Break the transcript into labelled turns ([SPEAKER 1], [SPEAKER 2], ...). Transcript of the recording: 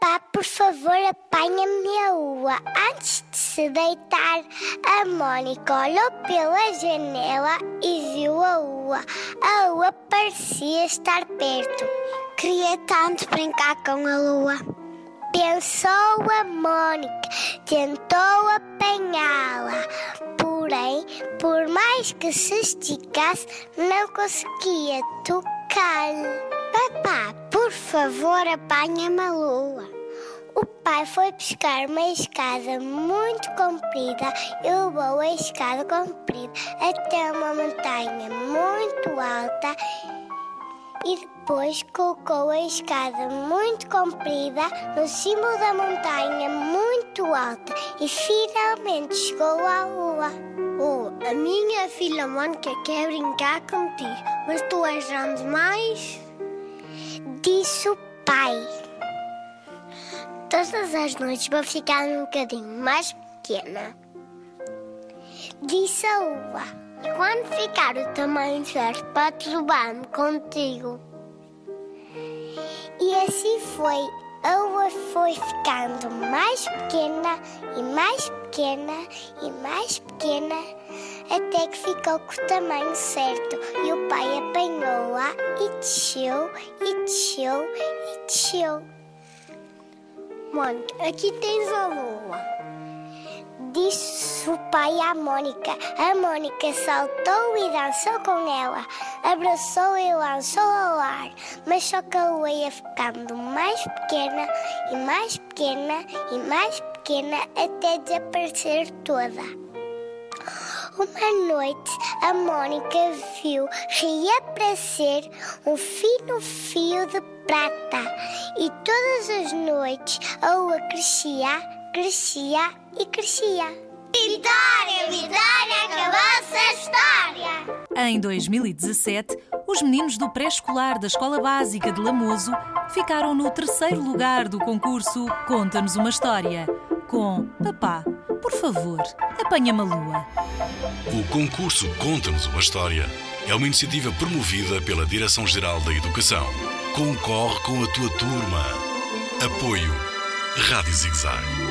[SPEAKER 1] Papá, por favor, apanha-me a lua. Antes de se deitar, a Mónica olhou pela janela e viu a lua. A lua parecia estar perto. Queria tanto brincar com a lua. Pensou a Mónica, tentou apanhá-la. Porém, por mais que se esticasse, não conseguia tocar-lhe. Papá, favor, apanha-me a lua. O pai foi buscar uma escada muito comprida e levou a escada comprida até uma montanha muito alta e depois colocou a escada muito comprida no cimo da montanha muito alta e finalmente chegou à lua. Oh, a minha filha Mônica quer brincar contigo, mas tu és grande demais? Disse o pai. Todas as noites vou ficar um bocadinho mais pequena. Disse a lua. E quando ficar o tamanho certo, podes levar-me contigo. E assim foi. A lua foi ficando mais pequena e mais pequena e mais pequena até que ficou com o tamanho certo. E o pai apanhou-a e desceu, e desceu, e desceu. Mônica, aqui tens a lua. Disse o pai à Mônica. A Mônica saltou e dançou com ela. Abraçou e lançou ao ar. Mas só que a lua ia ficando mais pequena e mais pequena e mais pequena até desaparecer toda. Uma noite a Mônica viu reaparecer um fino fio de prata e todas as noites a lua crescia, crescia e crescia. Vitória, Vitória, acabou-se a história!
[SPEAKER 2] Em 2017, os meninos do pré-escolar da Escola Básica de Lamoso ficaram no terceiro lugar do concurso Conta-nos uma História, com Papá, por favor, apanha-me a lua.
[SPEAKER 3] O concurso Conta-nos uma História é uma iniciativa promovida pela Direção-Geral da Educação. Concorre com a tua turma. Apoio Rádio Zigzag.